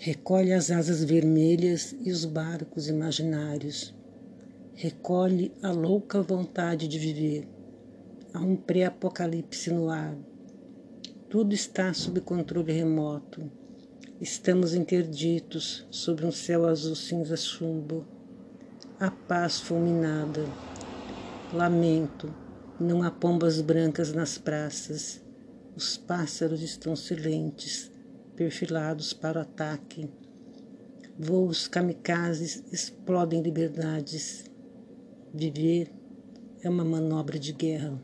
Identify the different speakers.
Speaker 1: Recolhe as asas vermelhas e os barcos imaginários. Recolhe a louca vontade de viver. Há um pré-apocalipse no ar. Tudo está sob controle remoto. Estamos interditos sobre um céu azul cinza chumbo. A paz fulminada. Lamento, não há pombas brancas nas praças. Os pássaros estão silentes perfilados para o ataque. Voos kamikazes explodem liberdades. Viver é uma manobra de guerra.